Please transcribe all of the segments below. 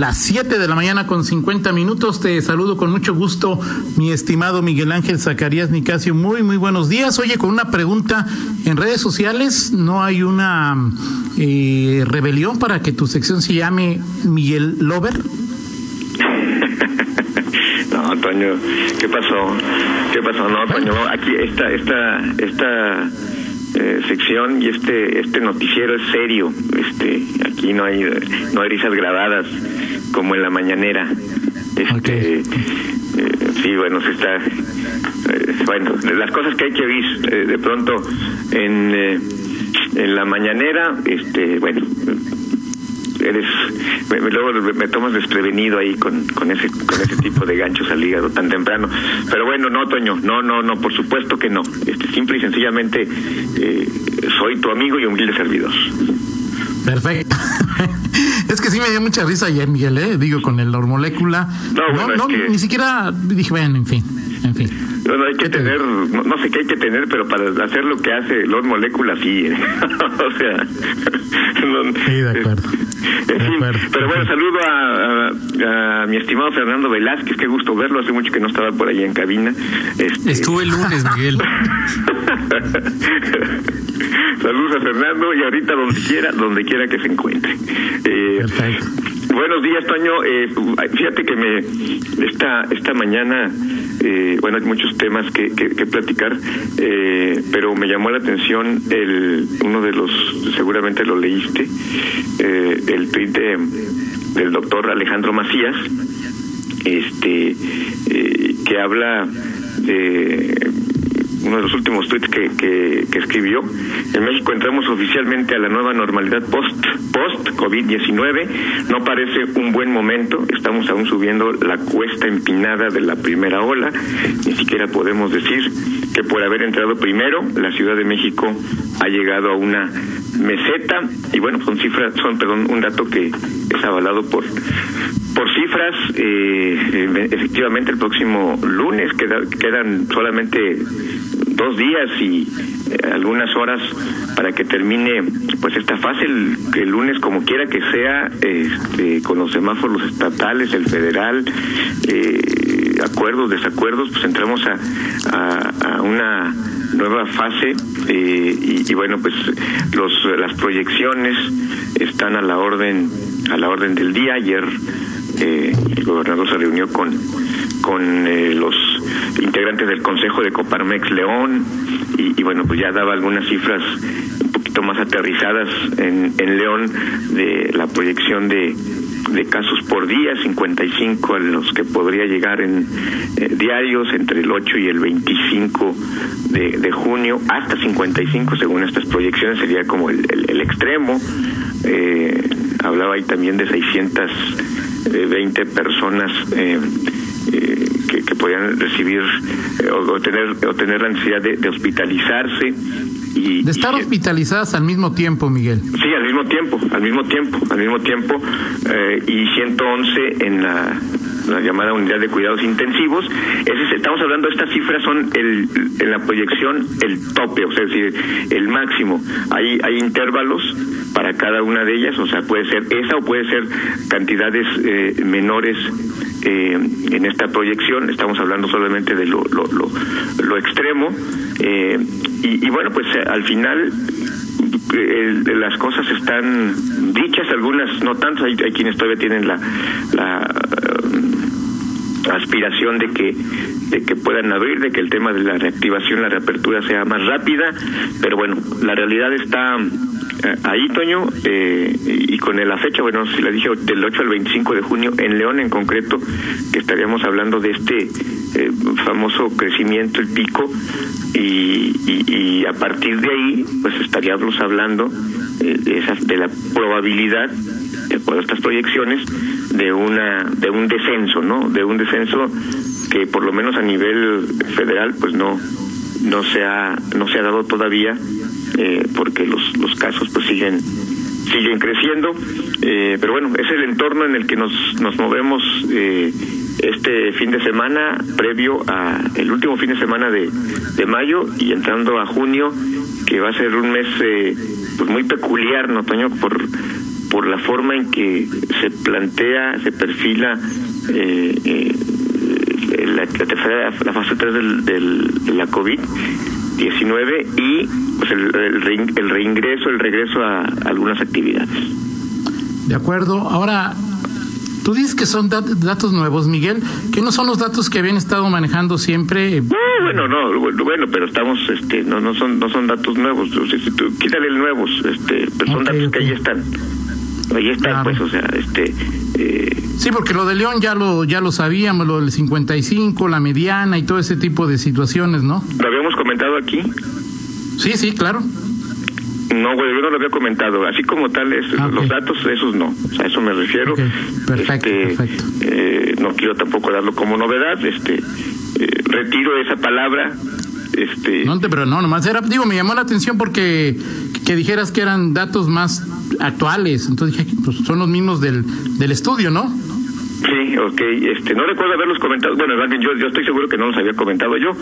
las 7 de la mañana con 50 minutos. Te saludo con mucho gusto, mi estimado Miguel Ángel Zacarías Nicasio. Muy, muy buenos días. Oye, con una pregunta en redes sociales, ¿no hay una eh, rebelión para que tu sección se llame Miguel Lover? no, Toño, ¿qué pasó? ¿Qué pasó? No, Toño, aquí esta, esta, esta eh, sección y este este noticiero es serio. Este aquí no hay no hay risas grabadas como en la mañanera. Este eh, sí bueno se está eh, bueno las cosas que hay que ver de pronto en en la mañanera este bueno eres me, luego me tomas desprevenido ahí con, con ese con ese tipo de ganchos al hígado tan temprano. Pero bueno no Toño no no no por supuesto que no. Este simple y sencillamente eh, soy tu amigo y humilde servidor. Perfecto. Es que sí me dio mucha risa ayer Miguel eh digo con el hormolécula. No, no, ni siquiera dije bueno en fin en fin. No, hay que tener, no, sé qué hay que tener, pero para hacer lo que hace los moléculas sí. ¿eh? o sea, sí, de acuerdo. Pero bueno, saludo a, mi estimado Fernando Velázquez, qué gusto verlo, hace mucho que no estaba por allá en cabina. Este... Estuve el lunes, Miguel. Saludos a Fernando y ahorita donde quiera, donde quiera que se encuentre. Eh, buenos días, Toño. Eh, fíjate que me esta esta mañana, eh, bueno, hay muchos temas que, que, platicar, eh, pero me llamó la atención el uno de los, seguramente lo leíste, eh, el tweet del doctor Alejandro Macías, este, eh, que habla de uno de los últimos tweets que, que, escribió. En México entramos oficialmente a la nueva normalidad post post COVID-19. No parece un buen momento. Estamos aún subiendo la cuesta empinada de la primera ola. Ni siquiera podemos decir que por haber entrado primero, la Ciudad de México ha llegado a una meseta y bueno, son cifras, son perdón, un dato que es avalado por por cifras, eh, efectivamente el próximo lunes quedan solamente dos días y eh, algunas horas para que termine pues esta fase el, el lunes como quiera que sea este, con los semáforos estatales el federal eh, acuerdos desacuerdos pues entramos a, una nueva fase eh, y, y, bueno pues los las proyecciones están a la orden a la orden del día. Ayer eh, el gobernador se reunió con con eh, los integrantes del Consejo de Coparmex León y, bueno, pues ya daba algunas cifras un poquito más aterrizadas en, en León de la proyección de, casos por día, 55 a los que podría llegar en eh, diarios entre el 8 y el 25 de, junio, hasta 55 según estas proyecciones, sería como el, el, extremo. Eh, hablaba ahí también de 620 personas eh, eh, que, que, podían recibir eh, o, tener, o tener la necesidad de, hospitalizarse. Y, de estar hospitalizadas al mismo tiempo, Miguel. Sí, al mismo tiempo, al mismo tiempo, al mismo tiempo, eh, y 111 en la, la, llamada unidad de cuidados intensivos. Ese, estamos hablando, estas cifras son el, en la proyección el tope, o sea, es decir, el máximo. Hay, hay intervalos para cada una de ellas, o sea, puede ser esa o puede ser cantidades eh, menores eh, en esta proyección, estamos hablando solamente de lo, lo, lo, lo extremo, eh, y, y, bueno, pues eh, al final eh, las cosas están dichas, algunas no tanto, hay, hay quienes todavía tienen la, la uh, aspiración de que de que puedan abrir, de que el tema de la reactivación, la reapertura sea más rápida, pero bueno, la realidad está eh, ahí, Toño, eh, y con la fecha, bueno, si la dije del 8 al 25 de junio, en León en concreto, que estaríamos hablando de este eh, famoso crecimiento, el pico, y, y, a partir de ahí, pues estaríamos hablando eh, de, esas, de la probabilidad, de estas proyecciones, de una de un descenso, ¿no? De un descenso que por lo menos a nivel federal, pues no no se ha no se ha dado todavía eh, porque los, los casos pues siguen siguen creciendo, eh, pero bueno, es el entorno en el que nos, nos movemos eh, este fin de semana, previo a el último fin de semana de, de mayo y entrando a junio, que va a ser un mes eh, pues muy peculiar, ¿no, Toño? Por, por la forma en que se plantea, se perfila eh, eh, la, tercera, la fase 3 del, del, de la COVID-19 y pues el, el, el, reingreso, el regreso a, a algunas actividades. De acuerdo. Ahora, Tú dices que son datos nuevos, Miguel, que no son los datos que habían estado manejando siempre. No, bueno, no, bueno, pero estamos, este, no, no son, no son datos nuevos. Quítale el nuevos, este, pero son datos que ahí están. Ahí están, pues, o sea, este. Eh... Sí, porque lo de León ya lo, ya lo sabíamos, lo del 55, la mediana y todo ese tipo de situaciones, ¿no? Lo habíamos comentado aquí. Sí, sí, claro. No, güey, yo no lo había comentado. Así como tal, es, ah, los datos, esos no. O a eso me refiero. Perfecto, este, perfecto. Eh, no quiero tampoco darlo como novedad. Este, eh, retiro esa palabra. Este... No, pero no, nomás era, digo, me llamó la atención porque que dijeras que eran datos más actuales. Entonces dije, pues son los mismos del, del estudio, ¿no? Sí, ok. Este, no recuerdo haberlos comentado. Bueno, yo, yo estoy seguro que no los había comentado yo.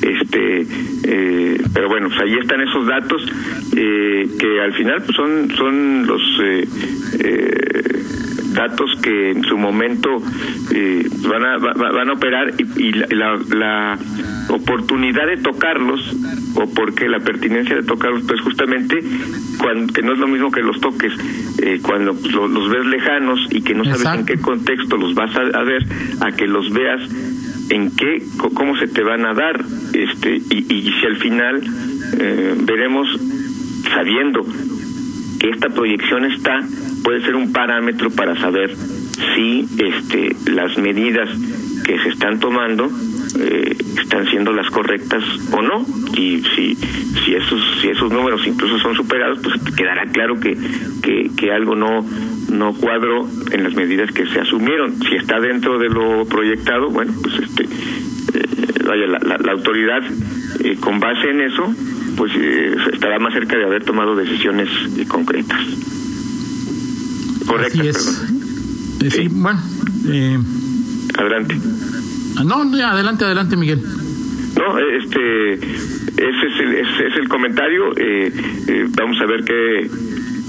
Este, eh, pero bueno, pues ahí están esos datos eh, que al final pues son son los eh, eh datos que en su momento eh, van a van a operar y, y la, la, oportunidad de tocarlos o porque la pertinencia de tocarlos pues justamente cuando, que no es lo mismo que los toques eh, cuando los, ves lejanos y que no sabes en qué contexto los vas a, ver a que los veas en qué cómo se te van a dar este y, y si al final eh, veremos sabiendo que esta proyección está puede ser un parámetro para saber si este las medidas que se están tomando eh, están siendo las correctas o no. Y si si esos si esos números incluso son superados pues quedará claro que que, que algo no no cuadro en las medidas que se asumieron. Si está dentro de lo proyectado bueno pues este eh, vaya la, la, autoridad eh, con base en eso pues eh, estará más cerca de haber tomado decisiones concretas correctas Así es. Eh, sí. bueno eh, adelante Ah, no, adelante, adelante, Miguel. No, este, ese es el, ese es el comentario. Eh, eh, vamos a ver qué,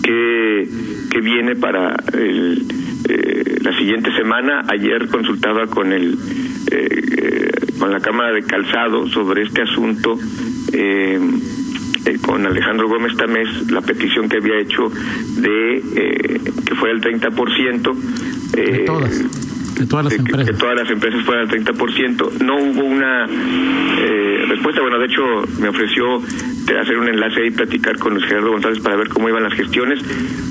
qué, qué viene para el, eh, la siguiente semana. Ayer consultaba con el con la Cámara de Calzado sobre este asunto. Con Alejandro Gómez Tamés la petición que había hecho de que fuera el 30%. Eh, todas de todas las empresas. Que, todas las empresas fueran al 30%. No hubo una eh, respuesta. Bueno, de hecho, me ofreció hacer un enlace y platicar con Luis Gerardo González para ver cómo iban las gestiones.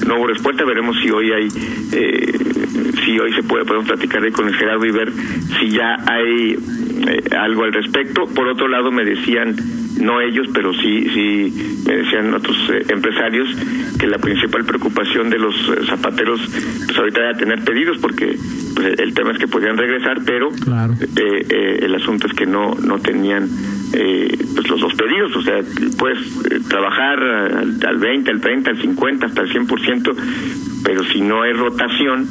No hubo respuesta. Veremos si hoy hay. Eh, si hoy se puede, podemos platicar ahí con Luis Gerardo y ver si ya hay eh, algo al respecto. Por otro lado, me decían no ellos, pero sí, sí me decían otros eh, empresarios que la principal preocupación de los eh, zapateros pues ahorita era tener pedidos porque pues, el tema es que podían regresar, pero eh, el asunto es que no no tenían pues los dos pedidos, o sea, puedes trabajar al, al 20, al 30, al 50, hasta el 100%, pero si no hay rotación,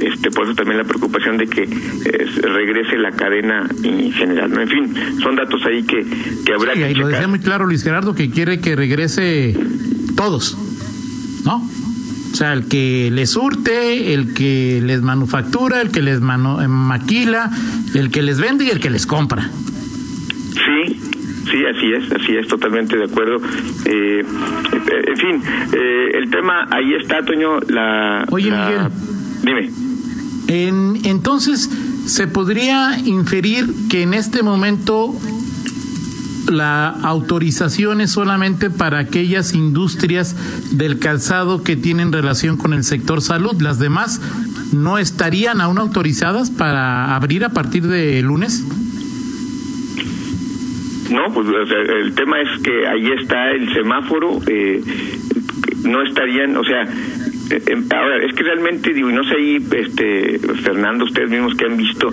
este por eso también la preocupación de que eh, regrese la cadena en general no en fin son datos ahí que, que habrá sí, que y lo decía muy claro Luis Gerardo que quiere que regrese todos no o sea, el que les surte, el que les manufactura, el que les mano, eh, maquila, el que les vende y el que les compra. Sí, Sí, así es, así es, totalmente de acuerdo. Eh, en fin, eh, el tema ahí está, Toño. La, Oye, Miguel. Dime. En, entonces, ¿se podría inferir que en este momento la autorización es solamente para aquellas industrias del calzado que tienen relación con el sector salud? ¿Las demás no estarían aún autorizadas para abrir a partir de lunes? No, pues el tema es que ahí está el semáforo, eh, no estarían, o sea, ahora, es que realmente, digo, y no sé ahí, este, Fernando, ustedes mismos que han visto,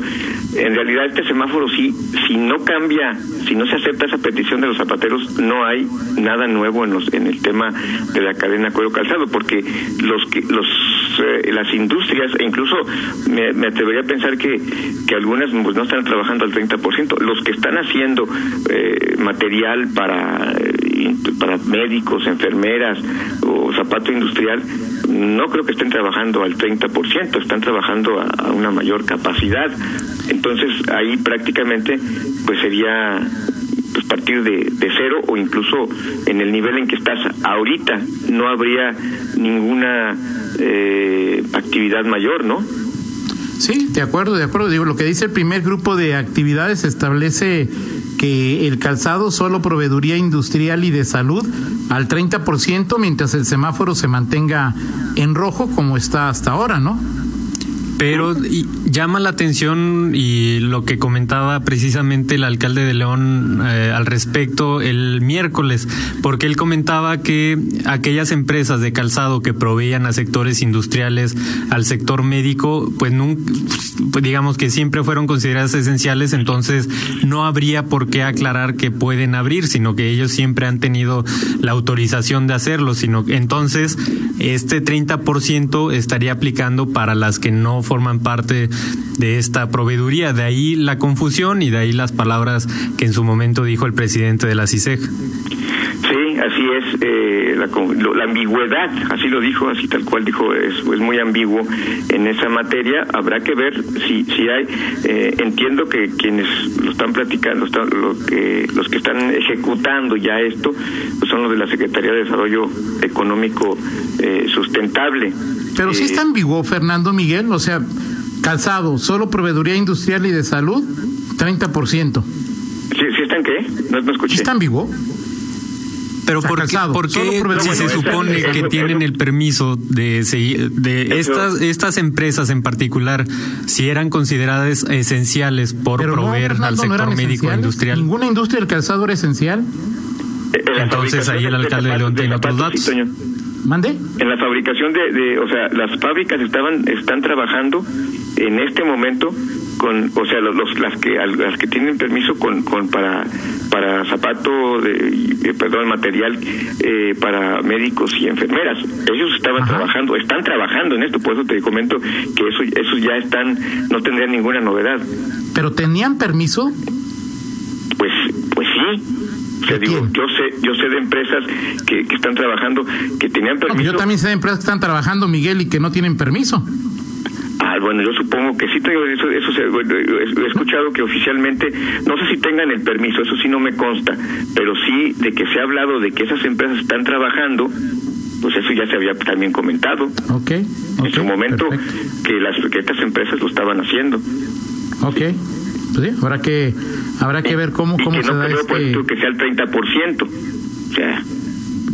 en realidad este semáforo sí, si no cambia, si no se acepta esa petición de los zapateros, no hay nada nuevo en, los, en el tema de la cadena cuero calzado, porque los que los eh, las industrias, e incluso me, me, atrevería a pensar que, que algunas pues, no están trabajando al 30%, los que están haciendo material para, para médicos, enfermeras o zapato industrial, no creo que estén trabajando al 30%, están trabajando a, una mayor capacidad. Entonces ahí prácticamente pues sería pues partir de, cero o incluso en el nivel en que estás ahorita no habría ninguna eh, actividad mayor, ¿no? Sí, de acuerdo, de acuerdo. Digo, lo que dice el primer grupo de actividades establece que el calzado solo proveeduría industrial y de salud al 30% mientras el semáforo se mantenga en rojo como está hasta ahora, ¿no? Pero llama la atención y lo que comentaba precisamente el alcalde de León eh, al respecto el miércoles, porque él comentaba que aquellas empresas de calzado que proveían a sectores industriales, al sector médico, pues, pues digamos que siempre fueron consideradas esenciales, entonces no habría por qué aclarar que pueden abrir, sino que ellos siempre han tenido la autorización de hacerlo, sino entonces este 30% estaría aplicando para las que no forman parte de esta proveeduría. De ahí la confusión y de ahí las palabras que en su momento dijo el presidente de la CISEG. Sí, así es. Eh, la, la, ambigüedad, así lo dijo, así tal cual dijo, es, es muy ambiguo en esa materia. Habrá que ver si, si hay. Eh, entiendo que quienes lo están platicando, lo que, los que están ejecutando ya esto, pues son los de la Secretaría de Desarrollo Económico eh, Sustentable. Pero sí está ambiguo, Fernando Miguel, o sea, calzado, solo proveeduría industrial y de salud, 30%. ¿Sí, sí está en qué? No, no escuché. ¿Sí está ambiguo? Pero ¿por qué, ¿por qué si se supone que tienen el permiso de seguir, de estas estas empresas en particular, si eran consideradas esenciales por proveer al sector médico e industrial? ¿Ninguna industria del calzado era esencial? Entonces ahí el alcalde de León tiene otros datos. ¿Mande? En la fabricación de, de, o sea, las fábricas estaban están trabajando en este momento con, o sea, los, las que las que tienen permiso con, con para para zapato de, perdón, material eh, para médicos y enfermeras. Ellos estaban trabajando, están trabajando en esto, por eso te comento que eso esos ya están no tendrían ninguna novedad. ¿Pero tenían permiso? Pues pues sí yo sé, yo sé de empresas que, están trabajando, que tenían permiso. yo también sé de empresas que están trabajando, Miguel, y que no tienen permiso. Ah, bueno, yo supongo que sí tengo eso, eso he escuchado que oficialmente, no sé si tengan el permiso, eso sí no me consta, pero sí de que se ha hablado de que esas empresas están trabajando, pues eso ya se había también comentado. Ok. en su momento que las que estas empresas lo estaban haciendo. Ok. Pues sí, habrá que habrá que ver cómo, cómo se no da este... que sea el 30%. O sea...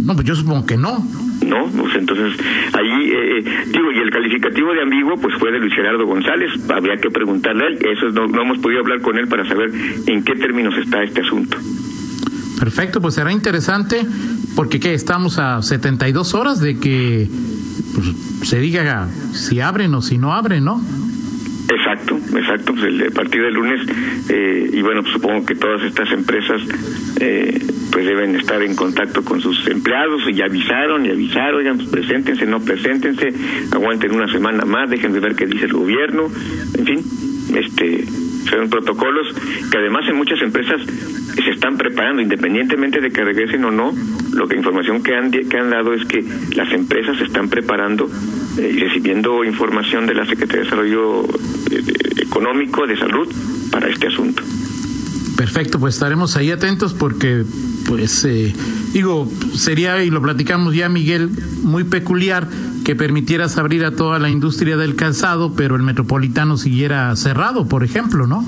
No, pues yo supongo que no. No, pues entonces ahí, eh, eh, digo, y el calificativo de ambiguo pues fue de Luis Gerardo González, habría que preguntarle a él, eso no, no hemos podido hablar con él para saber en qué términos está este asunto. Perfecto, pues será interesante porque ¿qué? estamos a 72 horas de que pues, se diga si abren o si no abren, ¿no? Exacto, exacto. Pues el, a partir del lunes, eh, y bueno, pues supongo que todas estas empresas eh, pues deben estar en contacto con sus empleados y avisaron y avisaron, oigan, pues preséntense, no preséntense, aguanten una semana más, dejen de ver qué dice el gobierno, en fin, este son protocolos que además en muchas empresas se están preparando, independientemente de que regresen o no, lo que información que han, que han dado es que las empresas se están preparando eh, y recibiendo información de la Secretaría de Desarrollo eh, Económico, de Salud, para este asunto. Perfecto, pues estaremos ahí atentos porque, pues, eh, digo, sería, y lo platicamos ya, Miguel, muy peculiar que permitieras abrir a toda la industria del calzado, pero el metropolitano siguiera cerrado, por ejemplo, ¿no?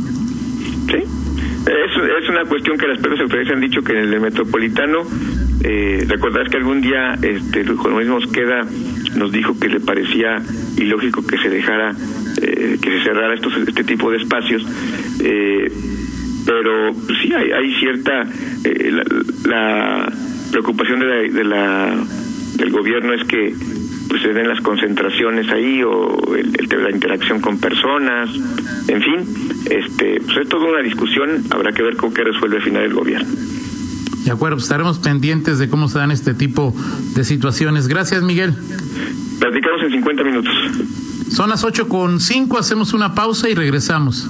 Sí, es, es una cuestión que las propias autoridades han dicho que en el metropolitano, eh, recordás que algún día este, Juan Luis queda nos dijo que le parecía ilógico que se dejara, eh, que se cerrara estos, este tipo de espacios, eh, pero sí hay, hay cierta, eh, la, preocupación de la, de la, del gobierno es que pues se den las concentraciones ahí o el, la interacción con personas, en fin, este, pues es toda una discusión, habrá que ver con qué resuelve al final el gobierno. De acuerdo, pues estaremos pendientes de cómo se dan este tipo de situaciones. Gracias, Miguel. Platicamos en 50 minutos. Son las 8 con 5, hacemos una pausa y regresamos.